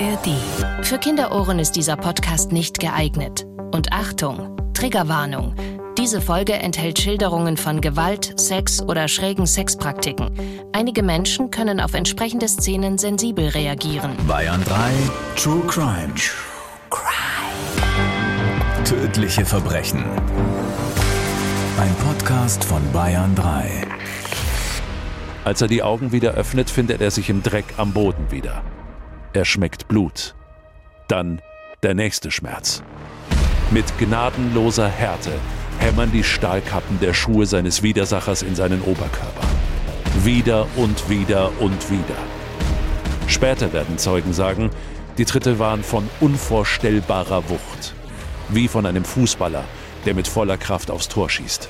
ARD. Für Kinderohren ist dieser Podcast nicht geeignet. Und Achtung, Triggerwarnung. Diese Folge enthält Schilderungen von Gewalt, Sex oder schrägen Sexpraktiken. Einige Menschen können auf entsprechende Szenen sensibel reagieren. Bayern 3 True Crime. True Crime. Tödliche Verbrechen. Ein Podcast von Bayern 3. Als er die Augen wieder öffnet, findet er sich im Dreck am Boden wieder. Er schmeckt Blut. Dann der nächste Schmerz. Mit gnadenloser Härte hämmern die Stahlkappen der Schuhe seines Widersachers in seinen Oberkörper. Wieder und wieder und wieder. Später werden Zeugen sagen, die Tritte waren von unvorstellbarer Wucht. Wie von einem Fußballer, der mit voller Kraft aufs Tor schießt.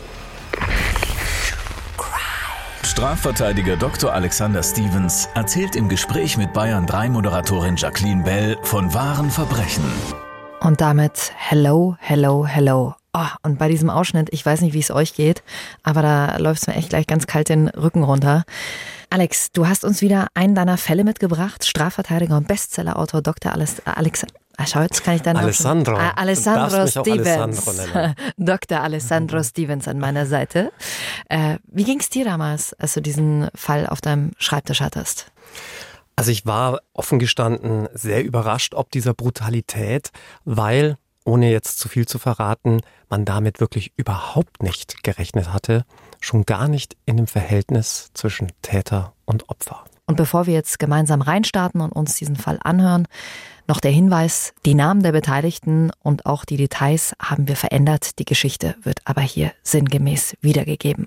Strafverteidiger Dr. Alexander Stevens erzählt im Gespräch mit Bayern 3 Moderatorin Jacqueline Bell von wahren Verbrechen. Und damit hello, hello, hello. Oh, und bei diesem Ausschnitt, ich weiß nicht, wie es euch geht, aber da läuft es mir echt gleich ganz kalt den Rücken runter. Alex, du hast uns wieder einen deiner Fälle mitgebracht. Strafverteidiger und Bestsellerautor Dr. Alex, Alex Ah, schau, jetzt kann ich dann Alessandro. Ah, Alessandro Stevens. Alessandro Dr. Alessandro Stevens an meiner Seite. Äh, wie ging es dir damals, als du diesen Fall auf deinem Schreibtisch hattest? Also ich war offen gestanden sehr überrascht ob dieser Brutalität, weil, ohne jetzt zu viel zu verraten, man damit wirklich überhaupt nicht gerechnet hatte, schon gar nicht in dem Verhältnis zwischen Täter und Opfer. Und bevor wir jetzt gemeinsam reinstarten und uns diesen Fall anhören, noch der Hinweis, die Namen der Beteiligten und auch die Details haben wir verändert. Die Geschichte wird aber hier sinngemäß wiedergegeben.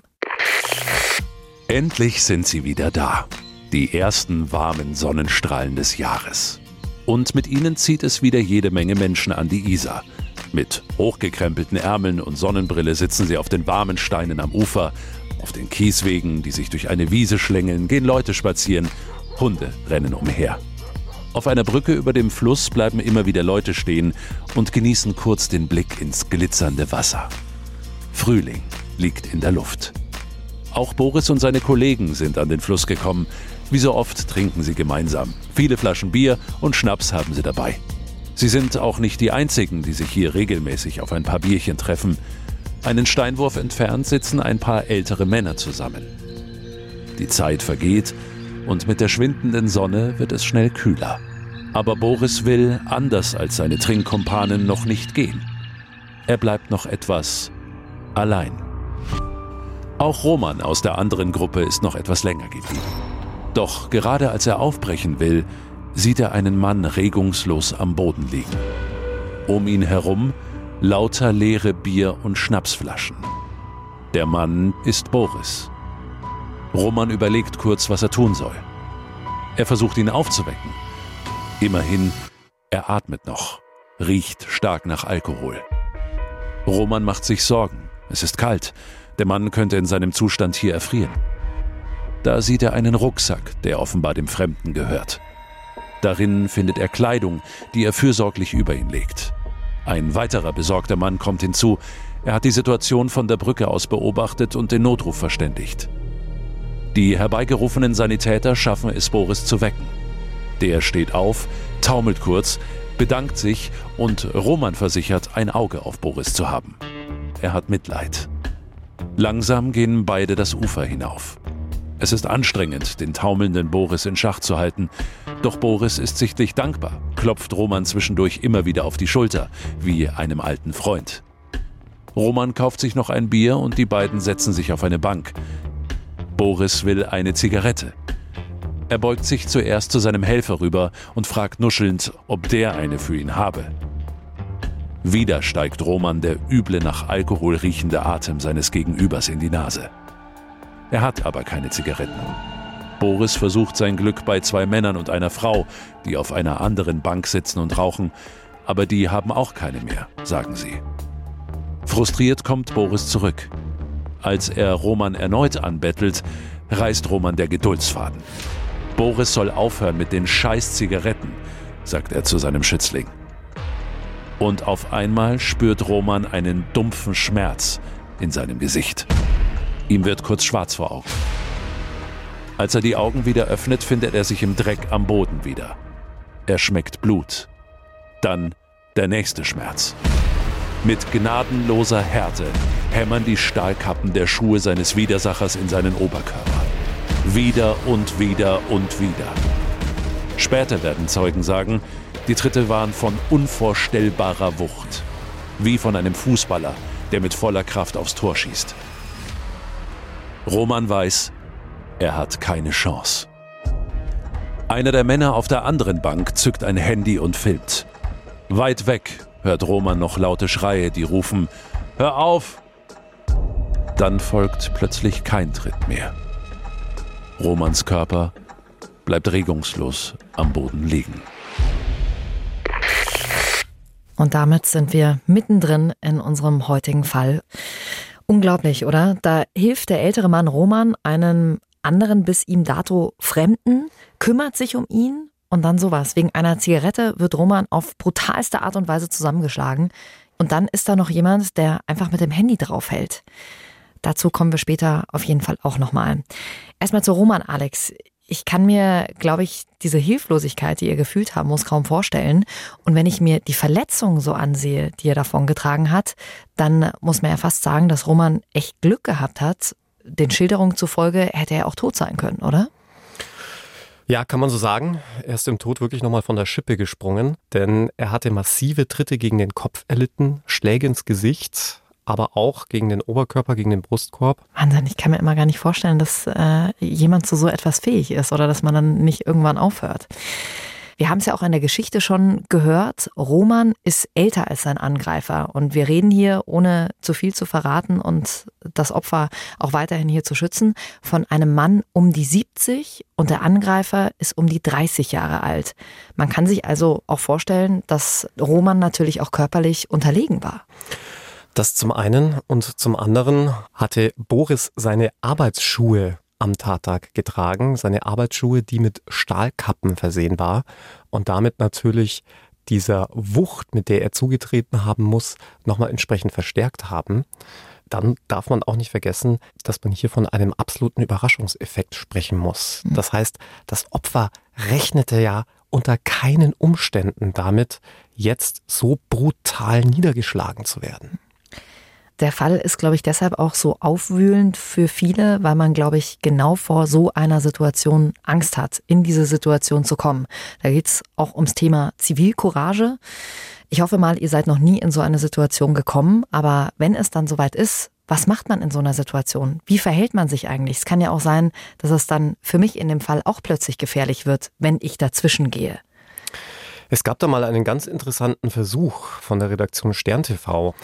Endlich sind sie wieder da. Die ersten warmen Sonnenstrahlen des Jahres. Und mit ihnen zieht es wieder jede Menge Menschen an die Isar. Mit hochgekrempelten Ärmeln und Sonnenbrille sitzen sie auf den warmen Steinen am Ufer. Auf den Kieswegen, die sich durch eine Wiese schlängeln, gehen Leute spazieren. Hunde rennen umher. Auf einer Brücke über dem Fluss bleiben immer wieder Leute stehen und genießen kurz den Blick ins glitzernde Wasser. Frühling liegt in der Luft. Auch Boris und seine Kollegen sind an den Fluss gekommen. Wie so oft trinken sie gemeinsam. Viele Flaschen Bier und Schnaps haben sie dabei. Sie sind auch nicht die einzigen, die sich hier regelmäßig auf ein paar Bierchen treffen. Einen Steinwurf entfernt sitzen ein paar ältere Männer zusammen. Die Zeit vergeht und mit der schwindenden Sonne wird es schnell kühler. Aber Boris will, anders als seine Trinkkumpanen, noch nicht gehen. Er bleibt noch etwas allein. Auch Roman aus der anderen Gruppe ist noch etwas länger geblieben. Doch gerade als er aufbrechen will, sieht er einen Mann regungslos am Boden liegen. Um ihn herum lauter leere Bier- und Schnapsflaschen. Der Mann ist Boris. Roman überlegt kurz, was er tun soll. Er versucht ihn aufzuwecken. Immerhin, er atmet noch, riecht stark nach Alkohol. Roman macht sich Sorgen. Es ist kalt. Der Mann könnte in seinem Zustand hier erfrieren. Da sieht er einen Rucksack, der offenbar dem Fremden gehört. Darin findet er Kleidung, die er fürsorglich über ihn legt. Ein weiterer besorgter Mann kommt hinzu. Er hat die Situation von der Brücke aus beobachtet und den Notruf verständigt. Die herbeigerufenen Sanitäter schaffen es, Boris zu wecken. Der steht auf, taumelt kurz, bedankt sich und Roman versichert, ein Auge auf Boris zu haben. Er hat Mitleid. Langsam gehen beide das Ufer hinauf. Es ist anstrengend, den taumelnden Boris in Schach zu halten. Doch Boris ist sichtlich dankbar, klopft Roman zwischendurch immer wieder auf die Schulter, wie einem alten Freund. Roman kauft sich noch ein Bier und die beiden setzen sich auf eine Bank. Boris will eine Zigarette. Er beugt sich zuerst zu seinem Helfer rüber und fragt nuschelnd, ob der eine für ihn habe. Wieder steigt Roman der üble nach Alkohol riechende Atem seines Gegenübers in die Nase. Er hat aber keine Zigaretten. Boris versucht sein Glück bei zwei Männern und einer Frau, die auf einer anderen Bank sitzen und rauchen, aber die haben auch keine mehr, sagen sie. Frustriert kommt Boris zurück. Als er Roman erneut anbettelt, reißt Roman der Geduldsfaden. Boris soll aufhören mit den scheiß Zigaretten, sagt er zu seinem Schützling. Und auf einmal spürt Roman einen dumpfen Schmerz in seinem Gesicht. Ihm wird kurz schwarz vor Augen. Als er die Augen wieder öffnet, findet er sich im Dreck am Boden wieder. er schmeckt Blut. Dann der nächste Schmerz. Mit gnadenloser Härte hämmern die Stahlkappen der Schuhe seines Widersachers in seinen Oberkörper. Wieder und wieder und wieder. Später werden Zeugen sagen, die Tritte waren von unvorstellbarer Wucht. Wie von einem Fußballer, der mit voller Kraft aufs Tor schießt. Roman weiß, er hat keine Chance. Einer der Männer auf der anderen Bank zückt ein Handy und filmt. Weit weg hört Roman noch laute Schreie, die rufen, Hör auf! Dann folgt plötzlich kein Tritt mehr. Romans Körper bleibt regungslos am Boden liegen. Und damit sind wir mittendrin in unserem heutigen Fall. Unglaublich, oder? Da hilft der ältere Mann Roman einem anderen bis ihm dato Fremden, kümmert sich um ihn und dann sowas. Wegen einer Zigarette wird Roman auf brutalste Art und Weise zusammengeschlagen. Und dann ist da noch jemand, der einfach mit dem Handy draufhält. Dazu kommen wir später auf jeden Fall auch nochmal. Erstmal zu Roman, Alex. Ich kann mir, glaube ich, diese Hilflosigkeit, die ihr gefühlt haben muss, kaum vorstellen. Und wenn ich mir die Verletzungen so ansehe, die er davon getragen hat, dann muss man ja fast sagen, dass Roman echt Glück gehabt hat. Den Schilderungen zufolge hätte er auch tot sein können, oder? Ja, kann man so sagen. Er ist im Tod wirklich nochmal von der Schippe gesprungen, denn er hatte massive Tritte gegen den Kopf erlitten, Schläge ins Gesicht, aber auch gegen den Oberkörper, gegen den Brustkorb. Wahnsinn, ich kann mir immer gar nicht vorstellen, dass äh, jemand zu so etwas fähig ist oder dass man dann nicht irgendwann aufhört. Wir haben es ja auch in der Geschichte schon gehört. Roman ist älter als sein Angreifer. Und wir reden hier, ohne zu viel zu verraten und das Opfer auch weiterhin hier zu schützen, von einem Mann um die 70 und der Angreifer ist um die 30 Jahre alt. Man kann sich also auch vorstellen, dass Roman natürlich auch körperlich unterlegen war. Das zum einen und zum anderen hatte Boris seine Arbeitsschuhe am Tattag getragen, seine Arbeitsschuhe, die mit Stahlkappen versehen war und damit natürlich dieser Wucht, mit der er zugetreten haben muss, nochmal entsprechend verstärkt haben. Dann darf man auch nicht vergessen, dass man hier von einem absoluten Überraschungseffekt sprechen muss. Hm. Das heißt, das Opfer rechnete ja unter keinen Umständen damit, jetzt so brutal niedergeschlagen zu werden. Der Fall ist, glaube ich, deshalb auch so aufwühlend für viele, weil man, glaube ich, genau vor so einer Situation Angst hat, in diese Situation zu kommen. Da geht es auch ums Thema Zivilcourage. Ich hoffe mal, ihr seid noch nie in so eine Situation gekommen, aber wenn es dann soweit ist, was macht man in so einer Situation? Wie verhält man sich eigentlich? Es kann ja auch sein, dass es dann für mich in dem Fall auch plötzlich gefährlich wird, wenn ich dazwischen gehe. Es gab da mal einen ganz interessanten Versuch von der Redaktion Stern TV.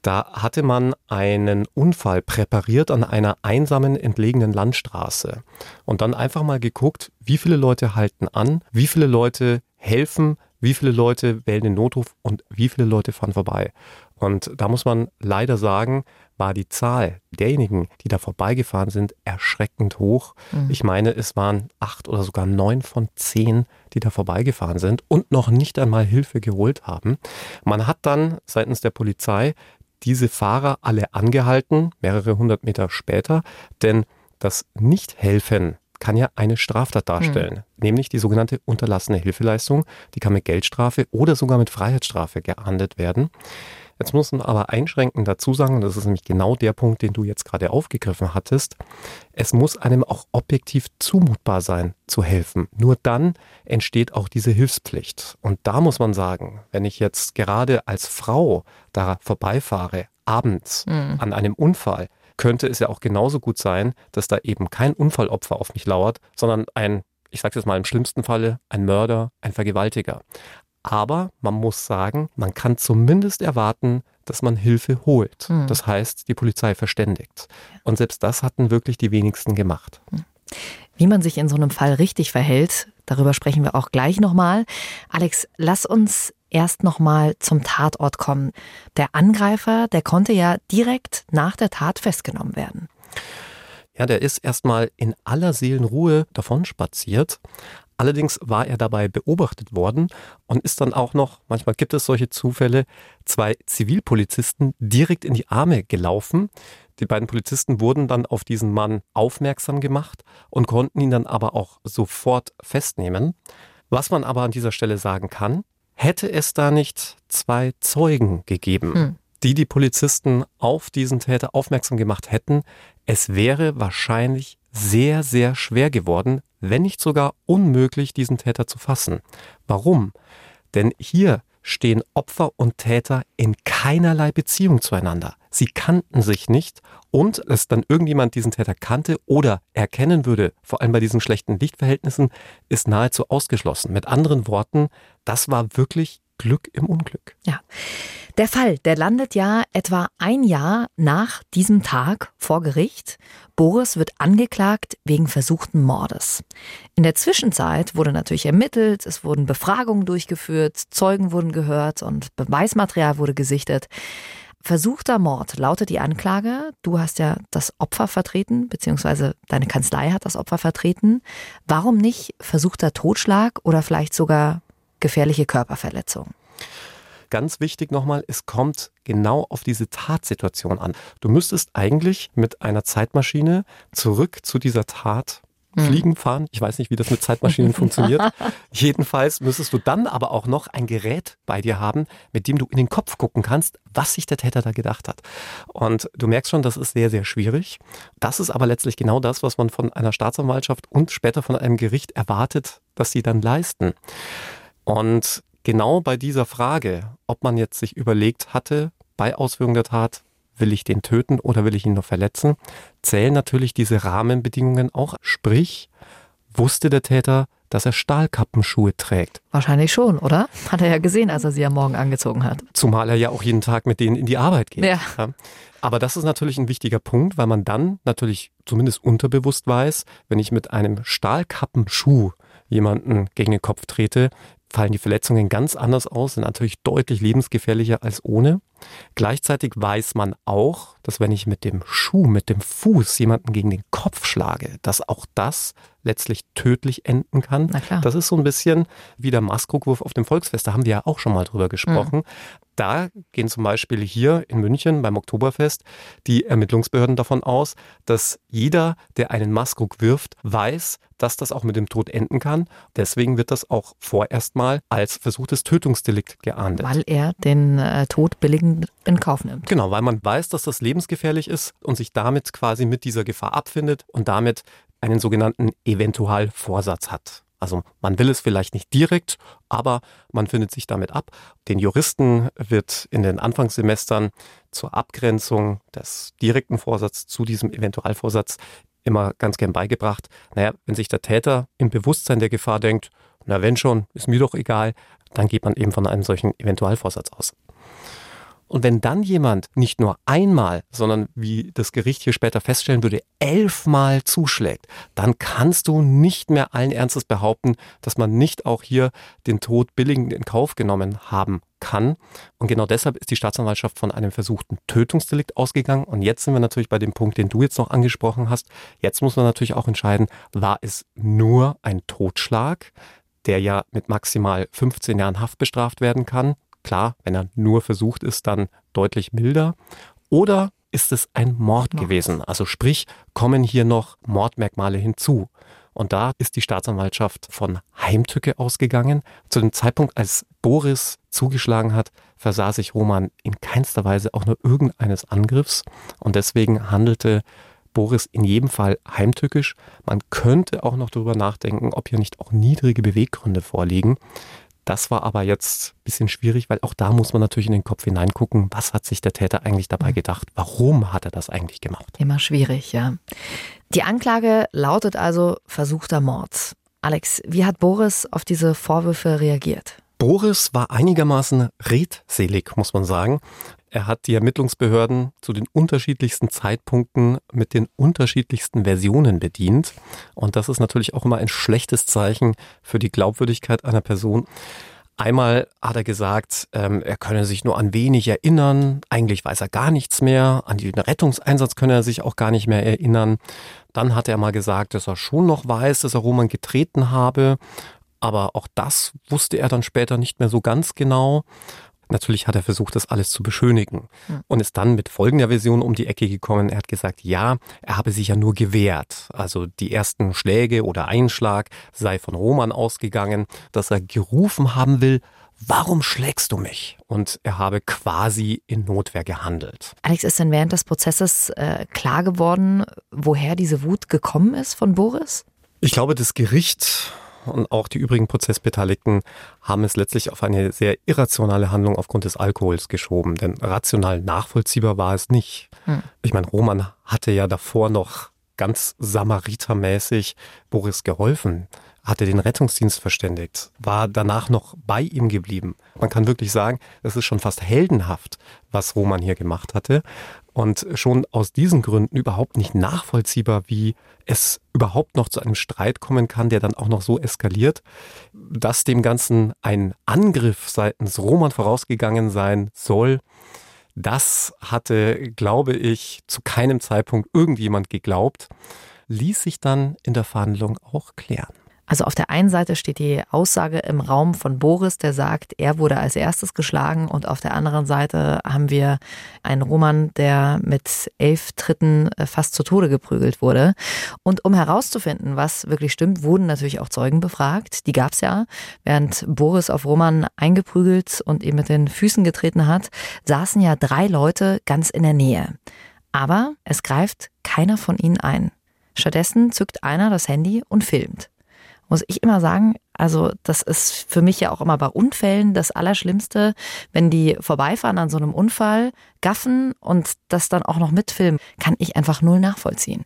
Da hatte man einen Unfall präpariert an einer einsamen, entlegenen Landstraße und dann einfach mal geguckt, wie viele Leute halten an, wie viele Leute helfen, wie viele Leute wählen den Notruf und wie viele Leute fahren vorbei. Und da muss man leider sagen, war die Zahl derjenigen, die da vorbeigefahren sind, erschreckend hoch. Mhm. Ich meine, es waren acht oder sogar neun von zehn, die da vorbeigefahren sind und noch nicht einmal Hilfe geholt haben. Man hat dann seitens der Polizei diese Fahrer alle angehalten, mehrere hundert Meter später, denn das Nichthelfen kann ja eine Straftat darstellen, mhm. nämlich die sogenannte unterlassene Hilfeleistung. Die kann mit Geldstrafe oder sogar mit Freiheitsstrafe geahndet werden. Jetzt muss man aber einschränkend dazu sagen, und das ist nämlich genau der Punkt, den du jetzt gerade aufgegriffen hattest, es muss einem auch objektiv zumutbar sein, zu helfen. Nur dann entsteht auch diese Hilfspflicht. Und da muss man sagen, wenn ich jetzt gerade als Frau da vorbeifahre, abends mhm. an einem Unfall, könnte es ja auch genauso gut sein, dass da eben kein Unfallopfer auf mich lauert, sondern ein ich sage jetzt mal im schlimmsten Falle, ein Mörder, ein Vergewaltiger. Aber man muss sagen, man kann zumindest erwarten, dass man Hilfe holt. Mhm. Das heißt, die Polizei verständigt. Und selbst das hatten wirklich die wenigsten gemacht. Hm. Wie man sich in so einem Fall richtig verhält, darüber sprechen wir auch gleich nochmal. Alex, lass uns erst nochmal zum Tatort kommen. Der Angreifer, der konnte ja direkt nach der Tat festgenommen werden. Ja, der ist erstmal in aller Seelenruhe davon spaziert. Allerdings war er dabei beobachtet worden und ist dann auch noch, manchmal gibt es solche Zufälle, zwei Zivilpolizisten direkt in die Arme gelaufen. Die beiden Polizisten wurden dann auf diesen Mann aufmerksam gemacht und konnten ihn dann aber auch sofort festnehmen. Was man aber an dieser Stelle sagen kann, hätte es da nicht zwei Zeugen gegeben, hm. die die Polizisten auf diesen Täter aufmerksam gemacht hätten, es wäre wahrscheinlich sehr, sehr schwer geworden, wenn nicht sogar unmöglich, diesen Täter zu fassen. Warum? Denn hier stehen Opfer und Täter in keinerlei Beziehung zueinander. Sie kannten sich nicht und dass dann irgendjemand diesen Täter kannte oder erkennen würde, vor allem bei diesen schlechten Lichtverhältnissen, ist nahezu ausgeschlossen. Mit anderen Worten, das war wirklich Glück im Unglück. Ja. Der Fall, der landet ja etwa ein Jahr nach diesem Tag vor Gericht. Boris wird angeklagt wegen versuchten Mordes. In der Zwischenzeit wurde natürlich ermittelt, es wurden Befragungen durchgeführt, Zeugen wurden gehört und Beweismaterial wurde gesichtet. Versuchter Mord lautet die Anklage. Du hast ja das Opfer vertreten, beziehungsweise deine Kanzlei hat das Opfer vertreten. Warum nicht versuchter Totschlag oder vielleicht sogar gefährliche Körperverletzung? Ganz wichtig nochmal, es kommt genau auf diese Tatsituation an. Du müsstest eigentlich mit einer Zeitmaschine zurück zu dieser Tat hm. fliegen fahren. Ich weiß nicht, wie das mit Zeitmaschinen funktioniert. Jedenfalls müsstest du dann aber auch noch ein Gerät bei dir haben, mit dem du in den Kopf gucken kannst, was sich der Täter da gedacht hat. Und du merkst schon, das ist sehr, sehr schwierig. Das ist aber letztlich genau das, was man von einer Staatsanwaltschaft und später von einem Gericht erwartet, dass sie dann leisten. Und genau bei dieser Frage, ob man jetzt sich überlegt hatte, bei Ausführung der Tat, will ich den töten oder will ich ihn nur verletzen, zählen natürlich diese Rahmenbedingungen auch. Sprich, wusste der Täter, dass er Stahlkappenschuhe trägt. Wahrscheinlich schon, oder? Hat er ja gesehen, als er sie am Morgen angezogen hat. Zumal er ja auch jeden Tag mit denen in die Arbeit geht. Ja. Aber das ist natürlich ein wichtiger Punkt, weil man dann natürlich zumindest unterbewusst weiß, wenn ich mit einem Stahlkappenschuh jemanden gegen den Kopf trete, fallen die Verletzungen ganz anders aus, sind natürlich deutlich lebensgefährlicher als ohne. Gleichzeitig weiß man auch, dass wenn ich mit dem Schuh, mit dem Fuß jemanden gegen den Kopf schlage, dass auch das letztlich tödlich enden kann. Das ist so ein bisschen wie der Maskrugwurf auf dem Volksfest. Da haben wir ja auch schon mal drüber gesprochen. Mhm. Da gehen zum Beispiel hier in München beim Oktoberfest die Ermittlungsbehörden davon aus, dass jeder, der einen Maskrug wirft, weiß, dass das auch mit dem Tod enden kann. Deswegen wird das auch vorerst mal als versuchtes Tötungsdelikt geahndet. Weil er den äh, Tod billigend in Kauf nimmt. Genau, weil man weiß, dass das lebensgefährlich ist und sich damit quasi mit dieser Gefahr abfindet und damit einen sogenannten Eventualvorsatz hat. Also man will es vielleicht nicht direkt, aber man findet sich damit ab. Den Juristen wird in den Anfangssemestern zur Abgrenzung des direkten Vorsatzes zu diesem Eventualvorsatz immer ganz gern beigebracht. Naja, wenn sich der Täter im Bewusstsein der Gefahr denkt, na wenn schon, ist mir doch egal, dann geht man eben von einem solchen Eventualvorsatz aus. Und wenn dann jemand nicht nur einmal, sondern wie das Gericht hier später feststellen würde, elfmal zuschlägt, dann kannst du nicht mehr allen Ernstes behaupten, dass man nicht auch hier den Tod billigend in Kauf genommen haben kann. Und genau deshalb ist die Staatsanwaltschaft von einem versuchten Tötungsdelikt ausgegangen. Und jetzt sind wir natürlich bei dem Punkt, den du jetzt noch angesprochen hast. Jetzt muss man natürlich auch entscheiden, war es nur ein Totschlag, der ja mit maximal 15 Jahren Haft bestraft werden kann, Klar, wenn er nur versucht ist, dann deutlich milder. Oder ist es ein Mord, gewesen? Also sprich, kommen hier noch Mordmerkmale hinzu. Und da ist die Staatsanwaltschaft von Heimtücke ausgegangen. Zu dem Zeitpunkt, als Boris zugeschlagen hat, versah sich Roman in keinster Weise auch nur irgendeines Angriffs. Und deswegen handelte Boris in jedem Fall heimtückisch. Man könnte auch noch darüber nachdenken, ob hier nicht auch niedrige Beweggründe vorliegen. Das war aber jetzt ein bisschen schwierig, weil auch da muss man natürlich in den Kopf hineingucken, was hat sich der Täter eigentlich dabei mhm. gedacht? Warum hat er das eigentlich gemacht? Immer schwierig, ja. Die Anklage lautet also versuchter Mord. Alex, wie hat Boris auf diese Vorwürfe reagiert? Boris war einigermaßen redselig, muss man sagen. Er hat die Ermittlungsbehörden zu den unterschiedlichsten Zeitpunkten mit den unterschiedlichsten Versionen bedient. Und das ist natürlich auch immer ein schlechtes Zeichen für die Glaubwürdigkeit einer Person. Einmal hat er gesagt, ähm, er könne sich nur an wenig erinnern. Eigentlich weiß er gar nichts mehr. An den Rettungseinsatz könne er sich auch gar nicht mehr erinnern. Dann hat er mal gesagt, dass er schon noch weiß, dass er Roman getreten habe. Aber auch das wusste er dann später nicht mehr so ganz genau. Natürlich hat er versucht, das alles zu beschönigen mhm. und ist dann mit folgender Version um die Ecke gekommen. Er hat gesagt, ja, er habe sich ja nur gewehrt. Also die ersten Schläge oder Einschlag sei von Roman ausgegangen, dass er gerufen haben will, warum schlägst du mich? Und er habe quasi in Notwehr gehandelt. Alex, ist denn während des Prozesses äh, klar geworden, woher diese Wut gekommen ist von Boris? Ich glaube, das Gericht und auch die übrigen Prozessbeteiligten haben es letztlich auf eine sehr irrationale Handlung aufgrund des Alkohols geschoben. Denn rational nachvollziehbar war es nicht. Hm. Ich meine, Roman hatte ja davor noch ganz samaritermäßig Boris geholfen hatte den Rettungsdienst verständigt, war danach noch bei ihm geblieben. Man kann wirklich sagen, es ist schon fast heldenhaft, was Roman hier gemacht hatte. Und schon aus diesen Gründen überhaupt nicht nachvollziehbar, wie es überhaupt noch zu einem Streit kommen kann, der dann auch noch so eskaliert, dass dem Ganzen ein Angriff seitens Roman vorausgegangen sein soll. Das hatte, glaube ich, zu keinem Zeitpunkt irgendjemand geglaubt, ließ sich dann in der Verhandlung auch klären. Also auf der einen Seite steht die Aussage im Raum von Boris, der sagt, er wurde als erstes geschlagen und auf der anderen Seite haben wir einen Roman, der mit elf Tritten äh, fast zu Tode geprügelt wurde. Und um herauszufinden, was wirklich stimmt, wurden natürlich auch Zeugen befragt. Die gab es ja. Während Boris auf Roman eingeprügelt und ihm mit den Füßen getreten hat, saßen ja drei Leute ganz in der Nähe. Aber es greift keiner von ihnen ein. Stattdessen zückt einer das Handy und filmt muss ich immer sagen, also das ist für mich ja auch immer bei Unfällen das Allerschlimmste, wenn die vorbeifahren an so einem Unfall, gaffen und das dann auch noch mitfilmen, kann ich einfach null nachvollziehen.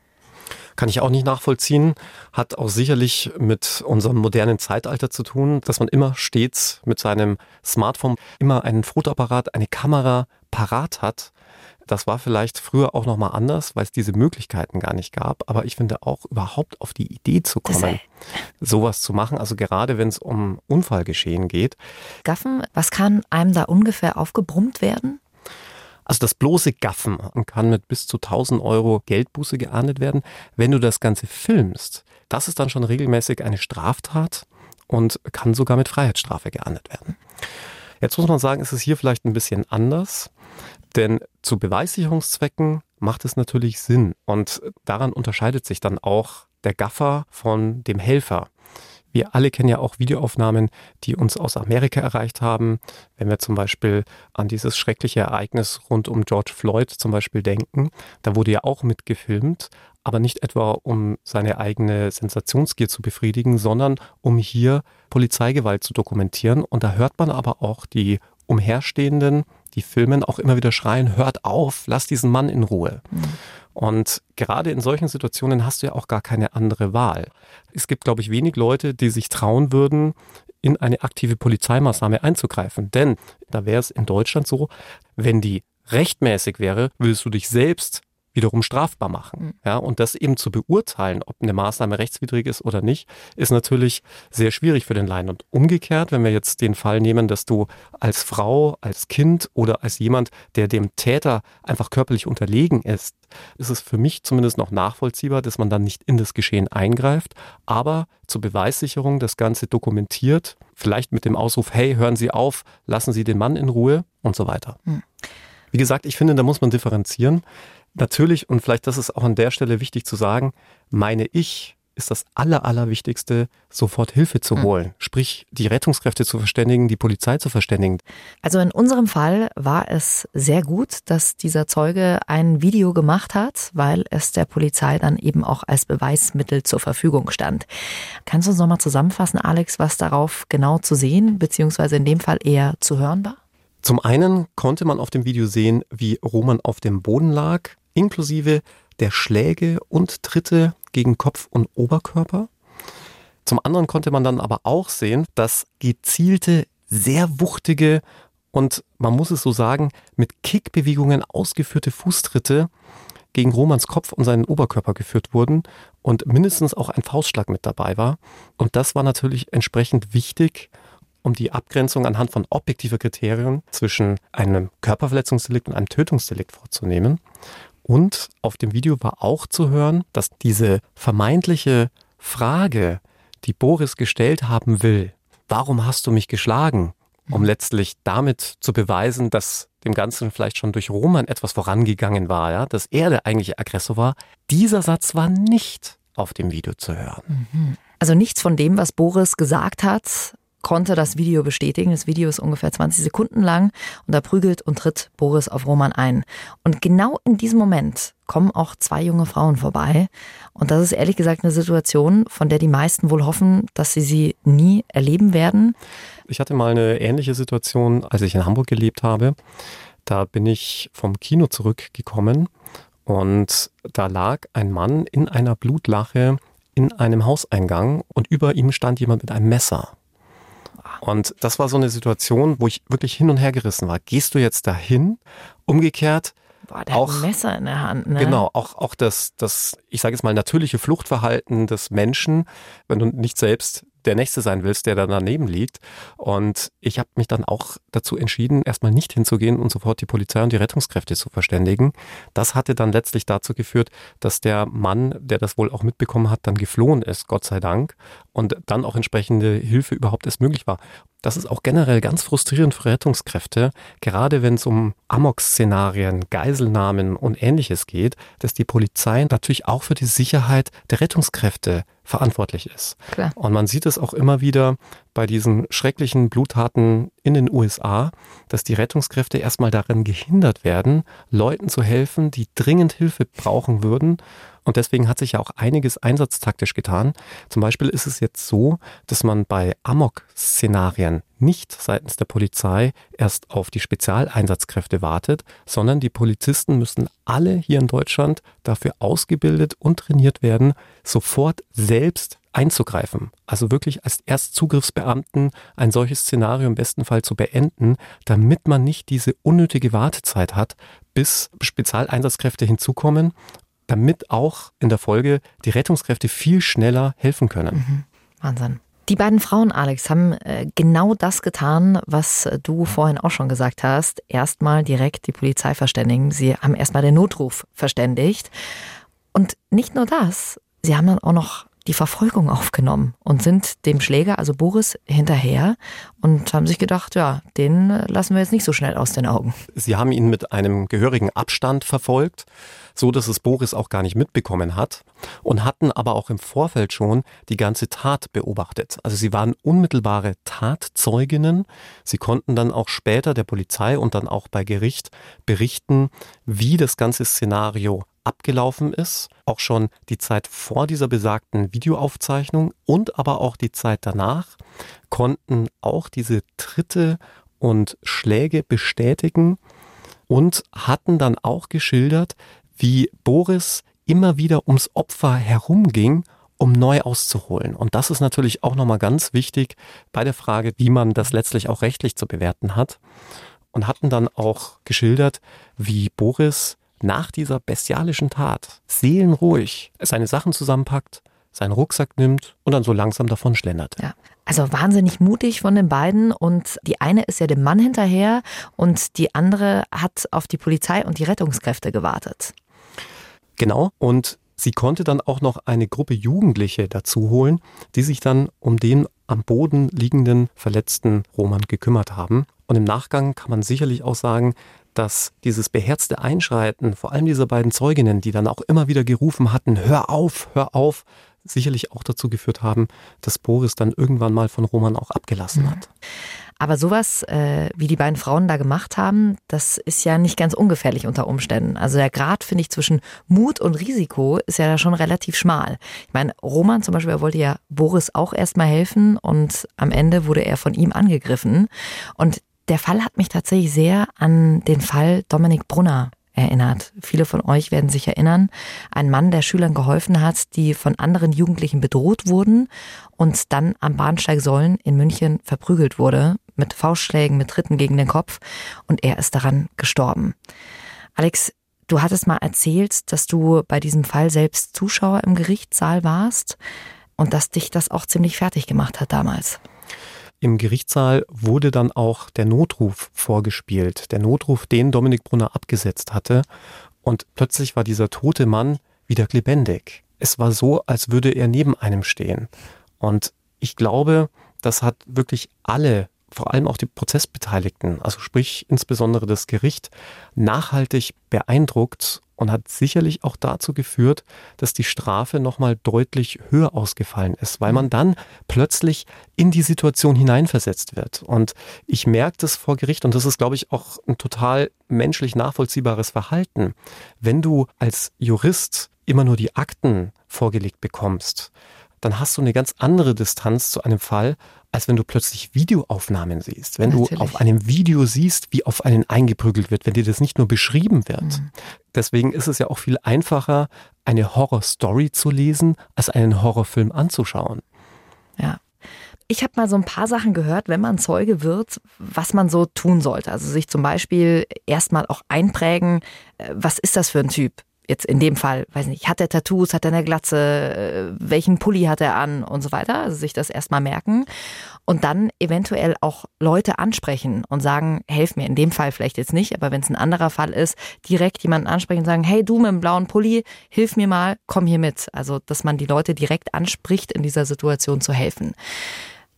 Kann ich auch nicht nachvollziehen. Hat auch sicherlich mit unserem modernen Zeitalter zu tun, dass man immer stets mit seinem Smartphone immer einen Fotoapparat, eine Kamera parat hat das war vielleicht früher auch nochmal anders, weil es diese Möglichkeiten gar nicht gab. Aber ich finde auch überhaupt auf die Idee zu kommen, sowas zu machen, also gerade wenn es um Unfallgeschehen geht. Gaffen, was kann einem da ungefähr aufgebrummt werden? Also das bloße Gaffen kann mit bis zu 1000 Euro Geldbuße geahndet werden. Wenn du das Ganze filmst, das ist dann schon regelmäßig eine Straftat und kann sogar mit Freiheitsstrafe geahndet werden. Jetzt muss man sagen, ist es hier vielleicht ein bisschen anders. Denn zu Beweissicherungszwecken macht es natürlich Sinn und daran unterscheidet sich dann auch der Gaffer von dem Helfer. Wir alle kennen ja auch Videoaufnahmen, die uns aus Amerika erreicht haben. Wenn wir zum Beispiel an dieses schreckliche Ereignis rund um George Floyd zum Beispiel denken, da wurde ja auch mitgefilmt, aber nicht etwa um seine eigene Sensationsgier zu befriedigen, sondern um hier Polizeigewalt zu dokumentieren. Und da hört man aber auch die Umherstehenden, die filmen, auch immer wieder schreien, hört auf, lass diesen Mann in Ruhe. Mhm. Und gerade in solchen Situationen hast du ja auch gar keine andere Wahl. Es gibt, glaube ich, wenig Leute, die sich trauen würden, in eine aktive Polizeimaßnahme einzugreifen. Denn da wäre es in Deutschland so, wenn die rechtmäßig wäre, würdest du dich selbst wiederum strafbar machen. Mhm. Ja, und das eben zu beurteilen, ob eine Maßnahme rechtswidrig ist oder nicht, ist natürlich sehr schwierig für den Laien. Und umgekehrt, wenn wir jetzt den Fall nehmen, dass du als Frau, als Kind oder als jemand, der dem Täter einfach körperlich unterlegen ist, ist es für mich zumindest noch nachvollziehbar, dass man dann nicht in das Geschehen eingreift, aber zur Beweissicherung das Ganze dokumentiert, vielleicht mit dem Ausruf, hey, hören Sie auf, lassen Sie den Mann in Ruhe und so weiter. Mhm. Wie gesagt, ich finde, da muss man differenzieren. Natürlich, und vielleicht das ist auch an der Stelle wichtig zu sagen, meine ich, ist das Aller, Allerwichtigste, sofort Hilfe zu hm. holen. Mhm. Sprich, die Rettungskräfte zu verständigen, die Polizei zu verständigen. Also in unserem Fall war es sehr gut, dass dieser Zeuge ein Video gemacht hat, weil es der Polizei dann eben auch als Beweismittel zur Verfügung stand. Kannst du uns nochmal zusammenfassen, Alex, was darauf genau zu sehen, beziehungsweise in dem Fall eher zu hören war? Zum einen konnte man auf dem Video sehen, wie Roman auf dem Boden lag, inklusive der Schläge und Tritte gegen Kopf und Oberkörper. Zum anderen konnte man dann aber auch sehen, dass gezielte, sehr wuchtige und man muss es so sagen, mit Kickbewegungen ausgeführte Fußtritte gegen Romans Kopf und seinen Oberkörper geführt wurden und mindestens auch ein Faustschlag mit dabei war. Und das war natürlich entsprechend wichtig, um die Abgrenzung anhand von objektiver Kriterien zwischen einem Körperverletzungsdelikt und einem Tötungsdelikt vorzunehmen. Und auf dem Video war auch zu hören, dass diese vermeintliche Frage, die Boris gestellt haben will, warum hast du mich geschlagen? um letztlich damit zu beweisen, dass dem Ganzen vielleicht schon durch Roman etwas vorangegangen war, ja, dass er der eigentliche Aggressor war. Dieser Satz war nicht auf dem Video zu hören. Mhm. Also nichts von dem, was Boris gesagt hat, konnte das Video bestätigen. Das Video ist ungefähr 20 Sekunden lang und da prügelt und tritt Boris auf Roman ein. Und genau in diesem Moment kommen auch zwei junge Frauen vorbei. Und das ist ehrlich gesagt eine Situation, von der die meisten wohl hoffen, dass sie sie nie erleben werden. Ich hatte mal eine ähnliche Situation, als ich in Hamburg gelebt habe. Da bin ich vom Kino zurückgekommen und da lag ein Mann in einer Blutlache in einem Hauseingang und über ihm stand jemand mit einem Messer. Und das war so eine Situation, wo ich wirklich hin und her gerissen war. Gehst du jetzt dahin? Umgekehrt. Boah, der auch, hat ein Messer in der Hand. Ne? Genau, auch, auch das, das, ich sage jetzt mal, natürliche Fluchtverhalten des Menschen, wenn du nicht selbst der Nächste sein willst, der da daneben liegt. Und ich habe mich dann auch dazu entschieden, erstmal nicht hinzugehen und sofort die Polizei und die Rettungskräfte zu verständigen. Das hatte dann letztlich dazu geführt, dass der Mann, der das wohl auch mitbekommen hat, dann geflohen ist, Gott sei Dank, und dann auch entsprechende Hilfe überhaupt erst möglich war. Das ist auch generell ganz frustrierend für Rettungskräfte, gerade wenn es um Amok-Szenarien, Geiselnahmen und ähnliches geht, dass die Polizei natürlich auch für die Sicherheit der Rettungskräfte verantwortlich ist. Klar. Und man sieht es auch immer wieder bei diesen schrecklichen Bluttaten in den USA, dass die Rettungskräfte erstmal darin gehindert werden, Leuten zu helfen, die dringend Hilfe brauchen würden und deswegen hat sich ja auch einiges einsatztaktisch getan. Zum Beispiel ist es jetzt so, dass man bei Amok-Szenarien nicht seitens der Polizei erst auf die Spezialeinsatzkräfte wartet, sondern die Polizisten müssen alle hier in Deutschland dafür ausgebildet und trainiert werden, sofort selbst einzugreifen. Also wirklich als Erstzugriffsbeamten ein solches Szenario im besten Fall zu beenden, damit man nicht diese unnötige Wartezeit hat, bis Spezialeinsatzkräfte hinzukommen damit auch in der Folge die Rettungskräfte viel schneller helfen können. Mhm. Wahnsinn. Die beiden Frauen, Alex, haben äh, genau das getan, was du vorhin auch schon gesagt hast. Erstmal direkt die Polizei verständigen. Sie haben erstmal den Notruf verständigt. Und nicht nur das, sie haben dann auch noch die Verfolgung aufgenommen und sind dem Schläger, also Boris, hinterher und haben sich gedacht, ja, den lassen wir jetzt nicht so schnell aus den Augen. Sie haben ihn mit einem gehörigen Abstand verfolgt, so dass es Boris auch gar nicht mitbekommen hat und hatten aber auch im Vorfeld schon die ganze Tat beobachtet. Also sie waren unmittelbare Tatzeuginnen. Sie konnten dann auch später der Polizei und dann auch bei Gericht berichten, wie das ganze Szenario abgelaufen ist, auch schon die Zeit vor dieser besagten Videoaufzeichnung und aber auch die Zeit danach, konnten auch diese Tritte und Schläge bestätigen und hatten dann auch geschildert, wie Boris immer wieder ums Opfer herumging, um neu auszuholen. Und das ist natürlich auch nochmal ganz wichtig bei der Frage, wie man das letztlich auch rechtlich zu bewerten hat. Und hatten dann auch geschildert, wie Boris nach dieser bestialischen Tat seelenruhig seine Sachen zusammenpackt, seinen Rucksack nimmt und dann so langsam davon schlendert. Ja. Also wahnsinnig mutig von den beiden und die eine ist ja dem Mann hinterher und die andere hat auf die Polizei und die Rettungskräfte gewartet. Genau und sie konnte dann auch noch eine Gruppe Jugendliche dazu holen, die sich dann um den am Boden liegenden verletzten Roman gekümmert haben. Und im Nachgang kann man sicherlich auch sagen, dass dieses beherzte Einschreiten, vor allem dieser beiden Zeuginnen, die dann auch immer wieder gerufen hatten, hör auf, hör auf, sicherlich auch dazu geführt haben, dass Boris dann irgendwann mal von Roman auch abgelassen hat. Aber sowas, äh, wie die beiden Frauen da gemacht haben, das ist ja nicht ganz ungefährlich unter Umständen. Also der Grad, finde ich, zwischen Mut und Risiko ist ja da schon relativ schmal. Ich meine, Roman zum Beispiel, er wollte ja Boris auch erstmal helfen und am Ende wurde er von ihm angegriffen. Und der Fall hat mich tatsächlich sehr an den Fall Dominik Brunner erinnert. Viele von euch werden sich erinnern, ein Mann, der Schülern geholfen hat, die von anderen Jugendlichen bedroht wurden und dann am Bahnsteig Sollen in München verprügelt wurde, mit Faustschlägen, mit Tritten gegen den Kopf und er ist daran gestorben. Alex, du hattest mal erzählt, dass du bei diesem Fall selbst Zuschauer im Gerichtssaal warst und dass dich das auch ziemlich fertig gemacht hat damals. Im Gerichtssaal wurde dann auch der Notruf vorgespielt. Der Notruf, den Dominik Brunner abgesetzt hatte. Und plötzlich war dieser tote Mann wieder lebendig. Es war so, als würde er neben einem stehen. Und ich glaube, das hat wirklich alle vor allem auch die Prozessbeteiligten, also sprich insbesondere das Gericht, nachhaltig beeindruckt und hat sicherlich auch dazu geführt, dass die Strafe nochmal deutlich höher ausgefallen ist, weil man dann plötzlich in die Situation hineinversetzt wird. Und ich merke das vor Gericht und das ist, glaube ich, auch ein total menschlich nachvollziehbares Verhalten. Wenn du als Jurist immer nur die Akten vorgelegt bekommst, dann hast du eine ganz andere Distanz zu einem Fall, als wenn du plötzlich Videoaufnahmen siehst. Wenn Natürlich. du auf einem Video siehst, wie auf einen eingeprügelt wird, wenn dir das nicht nur beschrieben wird. Mhm. Deswegen ist es ja auch viel einfacher, eine Horrorstory zu lesen, als einen Horrorfilm anzuschauen. Ja. Ich habe mal so ein paar Sachen gehört, wenn man Zeuge wird, was man so tun sollte. Also sich zum Beispiel erstmal auch einprägen, äh, was ist das für ein Typ? Jetzt in dem Fall, weiß nicht, hat er Tattoos, hat er eine Glatze, äh, welchen Pulli hat er an und so weiter. Also sich das erstmal merken und dann eventuell auch Leute ansprechen und sagen, helf mir. In dem Fall vielleicht jetzt nicht, aber wenn es ein anderer Fall ist, direkt jemanden ansprechen und sagen, hey du mit dem blauen Pulli, hilf mir mal, komm hier mit. Also, dass man die Leute direkt anspricht, in dieser Situation zu helfen.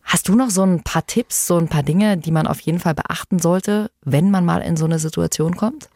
Hast du noch so ein paar Tipps, so ein paar Dinge, die man auf jeden Fall beachten sollte, wenn man mal in so eine Situation kommt?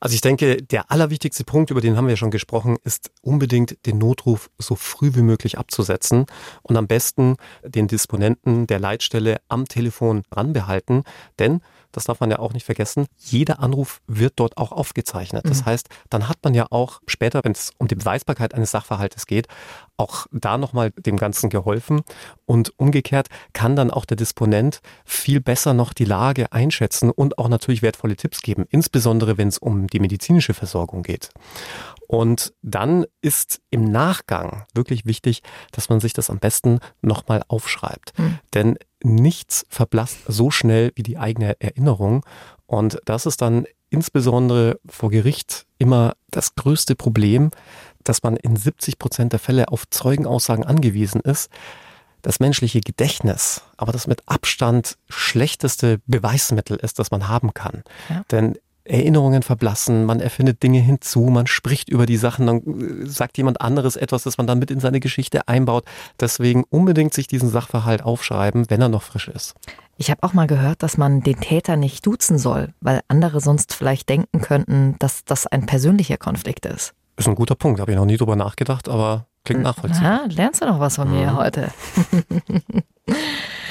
Also ich denke, der allerwichtigste Punkt, über den haben wir schon gesprochen, ist unbedingt den Notruf so früh wie möglich abzusetzen und am besten den Disponenten der Leitstelle am Telefon ranbehalten, denn das darf man ja auch nicht vergessen, jeder Anruf wird dort auch aufgezeichnet. Das mhm. heißt, dann hat man ja auch später, wenn es um die Beweisbarkeit eines Sachverhaltes geht, auch da nochmal dem Ganzen geholfen. Und umgekehrt kann dann auch der Disponent viel besser noch die Lage einschätzen und auch natürlich wertvolle Tipps geben, insbesondere wenn es um die medizinische Versorgung geht. Und dann ist im Nachgang wirklich wichtig, dass man sich das am besten nochmal aufschreibt. Mhm. Denn nichts verblasst so schnell wie die eigene Erinnerung. Und das ist dann insbesondere vor Gericht immer das größte Problem, dass man in 70 Prozent der Fälle auf Zeugenaussagen angewiesen ist. Das menschliche Gedächtnis, aber das mit Abstand schlechteste Beweismittel ist, das man haben kann. Ja. Denn Erinnerungen verblassen, man erfindet Dinge hinzu, man spricht über die Sachen, dann äh, sagt jemand anderes etwas, das man dann mit in seine Geschichte einbaut. Deswegen unbedingt sich diesen Sachverhalt aufschreiben, wenn er noch frisch ist. Ich habe auch mal gehört, dass man den Täter nicht duzen soll, weil andere sonst vielleicht denken könnten, dass das ein persönlicher Konflikt ist. Ist ein guter Punkt, habe ich noch nie drüber nachgedacht, aber klingt nachvollziehbar. Ja, lernst du noch was von mir mhm. heute.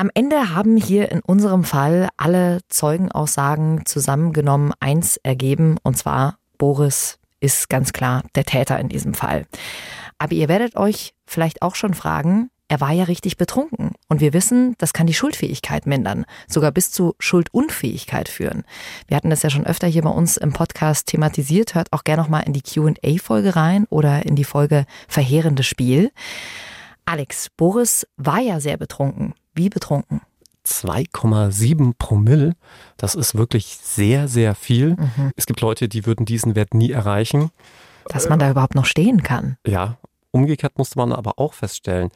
Am Ende haben hier in unserem Fall alle Zeugenaussagen zusammengenommen eins ergeben, und zwar Boris ist ganz klar der Täter in diesem Fall. Aber ihr werdet euch vielleicht auch schon fragen, er war ja richtig betrunken. Und wir wissen, das kann die Schuldfähigkeit mindern, sogar bis zu Schuldunfähigkeit führen. Wir hatten das ja schon öfter hier bei uns im Podcast thematisiert. Hört auch gerne nochmal in die QA-Folge rein oder in die Folge Verheerendes Spiel. Alex, Boris war ja sehr betrunken. Wie betrunken? 2,7 Promille. Das ist wirklich sehr, sehr viel. Mhm. Es gibt Leute, die würden diesen Wert nie erreichen. Dass man da überhaupt noch stehen kann. Ja, umgekehrt musste man aber auch feststellen,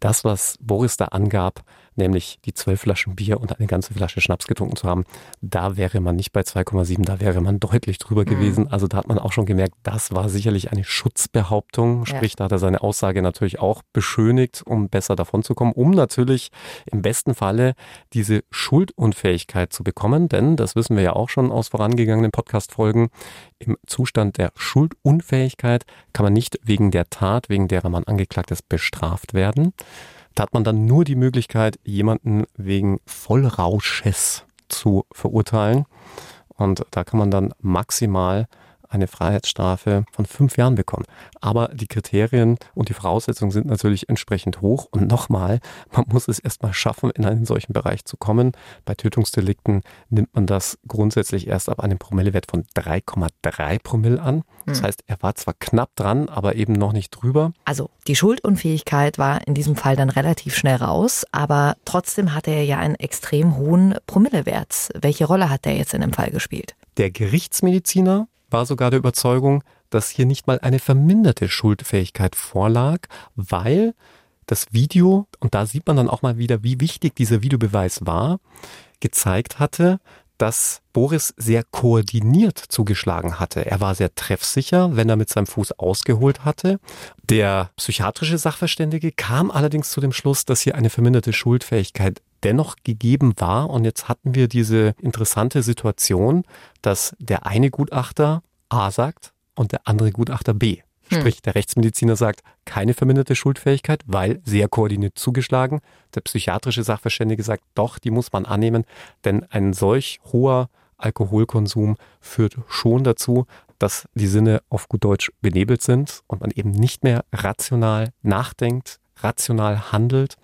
das, was Boris da angab, nämlich die zwölf Flaschen Bier und eine ganze Flasche Schnaps getrunken zu haben, da wäre man nicht bei 2,7, da wäre man deutlich drüber mhm. gewesen. Also da hat man auch schon gemerkt, das war sicherlich eine Schutzbehauptung. Sprich, ja. da hat er seine Aussage natürlich auch beschönigt, um besser davon zu kommen, um natürlich im besten Falle diese Schuldunfähigkeit zu bekommen. Denn, das wissen wir ja auch schon aus vorangegangenen Podcast-Folgen, im Zustand der Schuldunfähigkeit kann man nicht wegen der Tat, wegen derer man angeklagt ist, bestraft werden. Da hat man dann nur die Möglichkeit, jemanden wegen Vollrausches zu verurteilen. Und da kann man dann maximal eine Freiheitsstrafe von fünf Jahren bekommen. Aber die Kriterien und die Voraussetzungen sind natürlich entsprechend hoch. Und nochmal, man muss es erstmal schaffen, in einen solchen Bereich zu kommen. Bei Tötungsdelikten nimmt man das grundsätzlich erst ab einem Promillewert von 3,3 Promille an. Das hm. heißt, er war zwar knapp dran, aber eben noch nicht drüber. Also die Schuldunfähigkeit war in diesem Fall dann relativ schnell raus, aber trotzdem hatte er ja einen extrem hohen Promillewert. Welche Rolle hat der jetzt in dem Fall gespielt? Der Gerichtsmediziner war sogar der Überzeugung, dass hier nicht mal eine verminderte Schuldfähigkeit vorlag, weil das Video, und da sieht man dann auch mal wieder, wie wichtig dieser Videobeweis war, gezeigt hatte, dass Boris sehr koordiniert zugeschlagen hatte. Er war sehr treffsicher, wenn er mit seinem Fuß ausgeholt hatte. Der psychiatrische Sachverständige kam allerdings zu dem Schluss, dass hier eine verminderte Schuldfähigkeit dennoch gegeben war. Und jetzt hatten wir diese interessante Situation, dass der eine Gutachter A sagt und der andere Gutachter B. Hm. Sprich, der Rechtsmediziner sagt, keine verminderte Schuldfähigkeit, weil sehr koordiniert zugeschlagen. Der psychiatrische Sachverständige sagt, doch, die muss man annehmen, denn ein solch hoher Alkoholkonsum führt schon dazu, dass die Sinne auf gut Deutsch benebelt sind und man eben nicht mehr rational nachdenkt, rational handelt.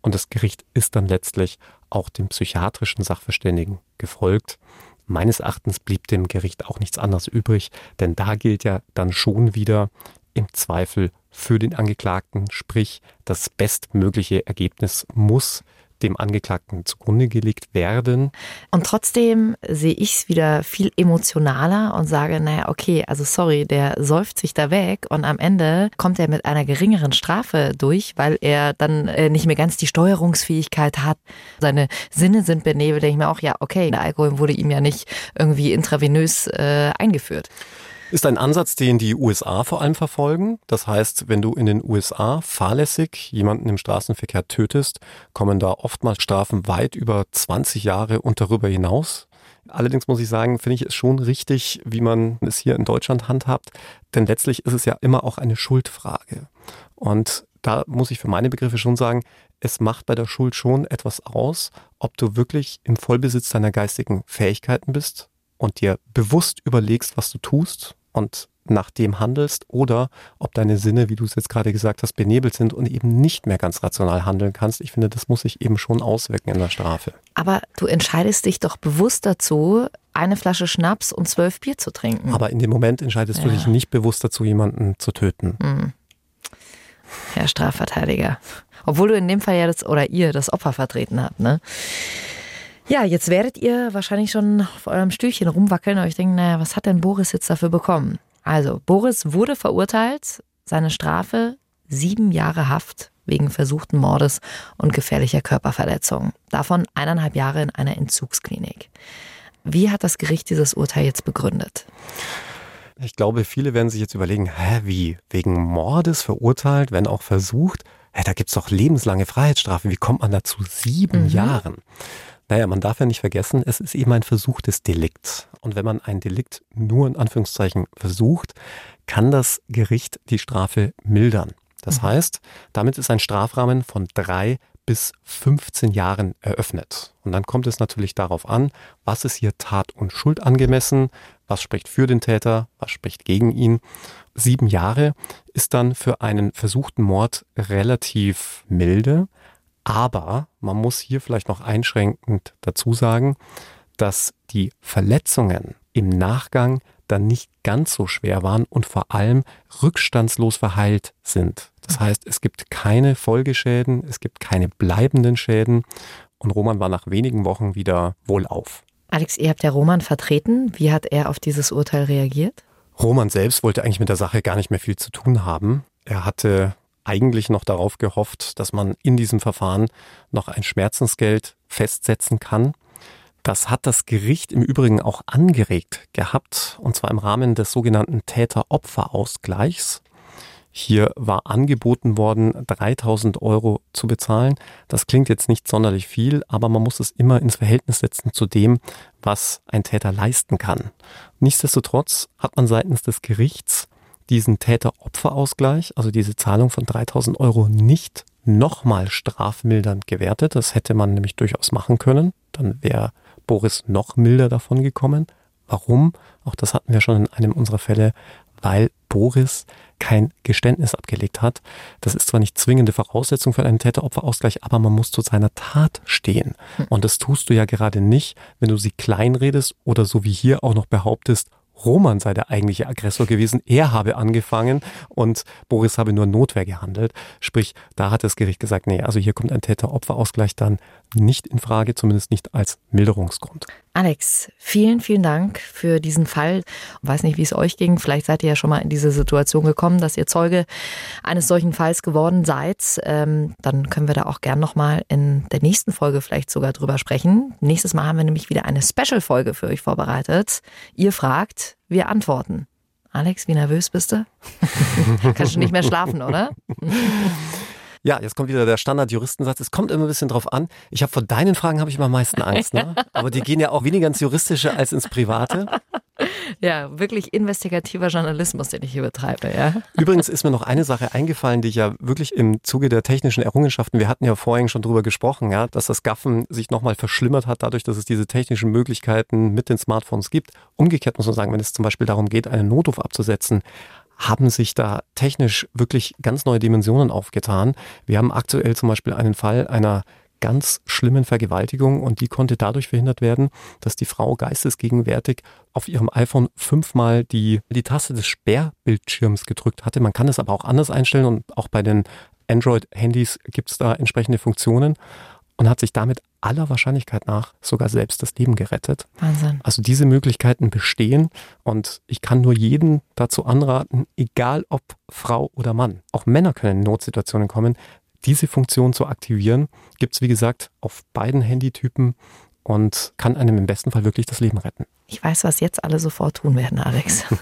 Und das Gericht ist dann letztlich auch dem psychiatrischen Sachverständigen gefolgt. Meines Erachtens blieb dem Gericht auch nichts anderes übrig, denn da gilt ja dann schon wieder im Zweifel für den Angeklagten, sprich das bestmögliche Ergebnis muss dem Angeklagten zugrunde gelegt werden. Und trotzdem sehe ich es wieder viel emotionaler und sage, naja, okay, also sorry, der säuft sich da weg und am Ende kommt er mit einer geringeren Strafe durch, weil er dann äh, nicht mehr ganz die Steuerungsfähigkeit hat. Seine Sinne sind benebelt, denke ich mir auch, ja, okay, der Alkohol wurde ihm ja nicht irgendwie intravenös äh, eingeführt. Ist ein Ansatz, den die USA vor allem verfolgen. Das heißt, wenn du in den USA fahrlässig jemanden im Straßenverkehr tötest, kommen da oftmals Strafen weit über 20 Jahre und darüber hinaus. Allerdings muss ich sagen, finde ich es schon richtig, wie man es hier in Deutschland handhabt. Denn letztlich ist es ja immer auch eine Schuldfrage. Und da muss ich für meine Begriffe schon sagen, es macht bei der Schuld schon etwas aus, ob du wirklich im Vollbesitz deiner geistigen Fähigkeiten bist und dir bewusst überlegst, was du tust und nach dem handelst oder ob deine Sinne, wie du es jetzt gerade gesagt hast, benebelt sind und eben nicht mehr ganz rational handeln kannst. Ich finde, das muss sich eben schon auswirken in der Strafe. Aber du entscheidest dich doch bewusst dazu, eine Flasche Schnaps und zwölf Bier zu trinken. Aber in dem Moment entscheidest ja. du dich nicht bewusst dazu, jemanden zu töten. Hm. Herr Strafverteidiger. Obwohl du in dem Fall ja das oder ihr das Opfer vertreten habt, ne? Ja, jetzt werdet ihr wahrscheinlich schon auf eurem Stühlchen rumwackeln und euch denken, naja, was hat denn Boris jetzt dafür bekommen? Also, Boris wurde verurteilt, seine Strafe sieben Jahre Haft wegen versuchten Mordes und gefährlicher Körperverletzung. Davon eineinhalb Jahre in einer Entzugsklinik. Wie hat das Gericht dieses Urteil jetzt begründet? Ich glaube, viele werden sich jetzt überlegen, hä, wie? Wegen Mordes verurteilt, wenn auch versucht? Hä, da gibt's doch lebenslange Freiheitsstrafe. Wie kommt man dazu? Sieben mhm. Jahren. Naja, man darf ja nicht vergessen, es ist eben ein versuchtes Delikt. Und wenn man ein Delikt nur in Anführungszeichen versucht, kann das Gericht die Strafe mildern. Das mhm. heißt, damit ist ein Strafrahmen von drei bis 15 Jahren eröffnet. Und dann kommt es natürlich darauf an, was ist hier Tat und Schuld angemessen, was spricht für den Täter, was spricht gegen ihn. Sieben Jahre ist dann für einen versuchten Mord relativ milde. Aber man muss hier vielleicht noch einschränkend dazu sagen, dass die Verletzungen im Nachgang dann nicht ganz so schwer waren und vor allem rückstandslos verheilt sind. Das heißt, es gibt keine Folgeschäden, es gibt keine bleibenden Schäden und Roman war nach wenigen Wochen wieder wohlauf. Alex, ihr habt ja Roman vertreten. Wie hat er auf dieses Urteil reagiert? Roman selbst wollte eigentlich mit der Sache gar nicht mehr viel zu tun haben. Er hatte eigentlich noch darauf gehofft, dass man in diesem Verfahren noch ein Schmerzensgeld festsetzen kann. Das hat das Gericht im Übrigen auch angeregt gehabt, und zwar im Rahmen des sogenannten Täter-Opfer-Ausgleichs. Hier war angeboten worden, 3000 Euro zu bezahlen. Das klingt jetzt nicht sonderlich viel, aber man muss es immer ins Verhältnis setzen zu dem, was ein Täter leisten kann. Nichtsdestotrotz hat man seitens des Gerichts diesen Täter-Opfer-Ausgleich, also diese Zahlung von 3000 Euro, nicht nochmal strafmildernd gewertet. Das hätte man nämlich durchaus machen können. Dann wäre Boris noch milder davon gekommen. Warum? Auch das hatten wir schon in einem unserer Fälle, weil Boris kein Geständnis abgelegt hat. Das ist zwar nicht zwingende Voraussetzung für einen Täter-Opfer-Ausgleich, aber man muss zu seiner Tat stehen. Hm. Und das tust du ja gerade nicht, wenn du sie kleinredest oder so wie hier auch noch behauptest, Roman sei der eigentliche Aggressor gewesen. Er habe angefangen und Boris habe nur Notwehr gehandelt. Sprich, da hat das Gericht gesagt, nee, also hier kommt ein Täter-Opfer-Ausgleich dann nicht in Frage, zumindest nicht als Milderungsgrund. Alex, vielen, vielen Dank für diesen Fall. Ich weiß nicht, wie es euch ging. Vielleicht seid ihr ja schon mal in diese Situation gekommen, dass ihr Zeuge eines solchen Falls geworden seid. Ähm, dann können wir da auch gern nochmal in der nächsten Folge vielleicht sogar drüber sprechen. Nächstes Mal haben wir nämlich wieder eine Special-Folge für euch vorbereitet. Ihr fragt, wir antworten. Alex, wie nervös bist du? Kannst du nicht mehr schlafen, oder? Ja, jetzt kommt wieder der Standard-Juristensatz. Es kommt immer ein bisschen drauf an. Ich habe vor deinen Fragen habe ich immer am meisten Angst, ne? Aber die gehen ja auch weniger ins Juristische als ins Private. Ja, wirklich investigativer Journalismus, den ich hier betreibe, ja. Übrigens ist mir noch eine Sache eingefallen, die ich ja wirklich im Zuge der technischen Errungenschaften, wir hatten ja vorhin schon drüber gesprochen, ja, dass das Gaffen sich nochmal verschlimmert hat, dadurch, dass es diese technischen Möglichkeiten mit den Smartphones gibt. Umgekehrt muss man sagen, wenn es zum Beispiel darum geht, einen Notruf abzusetzen, haben sich da technisch wirklich ganz neue Dimensionen aufgetan. Wir haben aktuell zum Beispiel einen Fall einer ganz schlimmen Vergewaltigung und die konnte dadurch verhindert werden, dass die Frau geistesgegenwärtig auf ihrem iPhone fünfmal die, die Taste des Sperrbildschirms gedrückt hatte. Man kann es aber auch anders einstellen und auch bei den Android-Handys gibt es da entsprechende Funktionen und hat sich damit aller Wahrscheinlichkeit nach sogar selbst das Leben gerettet. Wahnsinn. Also diese Möglichkeiten bestehen und ich kann nur jeden dazu anraten, egal ob Frau oder Mann, auch Männer können in Notsituationen kommen, diese Funktion zu aktivieren, gibt es wie gesagt auf beiden Handytypen und kann einem im besten Fall wirklich das Leben retten. Ich weiß, was jetzt alle sofort tun werden, Alex.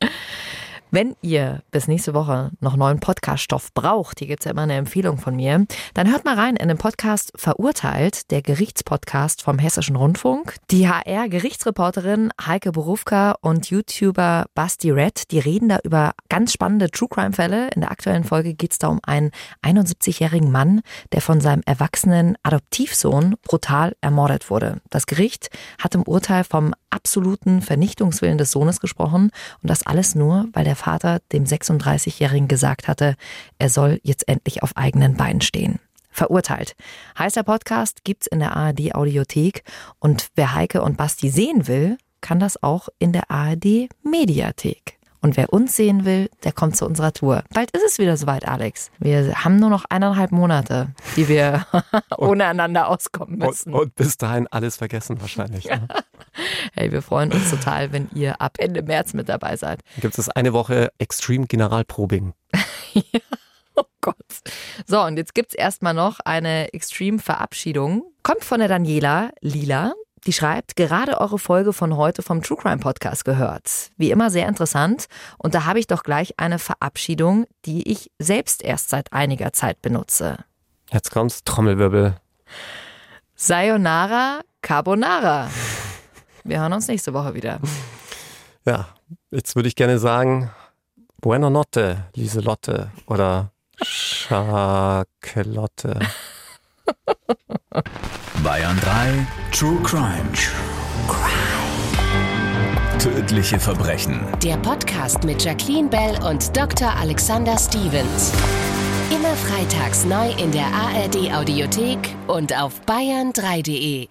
Wenn ihr bis nächste Woche noch neuen Podcast-Stoff braucht, hier gibt es ja immer eine Empfehlung von mir, dann hört mal rein in den Podcast Verurteilt, der Gerichtspodcast vom Hessischen Rundfunk. Die HR-Gerichtsreporterin Heike Berufka und YouTuber Basti Red, die reden da über ganz spannende True-Crime-Fälle. In der aktuellen Folge geht es da um einen 71-jährigen Mann, der von seinem erwachsenen Adoptivsohn brutal ermordet wurde. Das Gericht hat im Urteil vom absoluten Vernichtungswillen des Sohnes gesprochen und das alles nur, weil der Vater dem 36-Jährigen gesagt hatte, er soll jetzt endlich auf eigenen Beinen stehen. Verurteilt. Heißer Podcast gibt's in der ARD Audiothek und wer Heike und Basti sehen will, kann das auch in der ARD Mediathek. Und wer uns sehen will, der kommt zu unserer Tour. Bald ist es wieder soweit, Alex. Wir haben nur noch eineinhalb Monate, die wir ohne einander auskommen müssen. Und, und, bis dahin alles vergessen wahrscheinlich. Ne? hey, wir freuen uns total, wenn ihr ab Ende März mit dabei seid. Gibt es eine Woche Extreme Generalprobing. ja. Oh Gott. So, und jetzt gibt es erstmal noch eine Extreme-Verabschiedung. Kommt von der Daniela Lila. Die schreibt, gerade eure Folge von heute vom True Crime Podcast gehört. Wie immer sehr interessant. Und da habe ich doch gleich eine Verabschiedung, die ich selbst erst seit einiger Zeit benutze. Jetzt kommt's, Trommelwirbel. Sayonara Carbonara. Wir hören uns nächste Woche wieder. Ja, jetzt würde ich gerne sagen, Buena Notte, Lieselotte oder Schakelotte. Bayern 3 True Crime. True Crime. Tödliche Verbrechen. Der Podcast mit Jacqueline Bell und Dr. Alexander Stevens. Immer freitags neu in der ARD Audiothek und auf bayern3.de.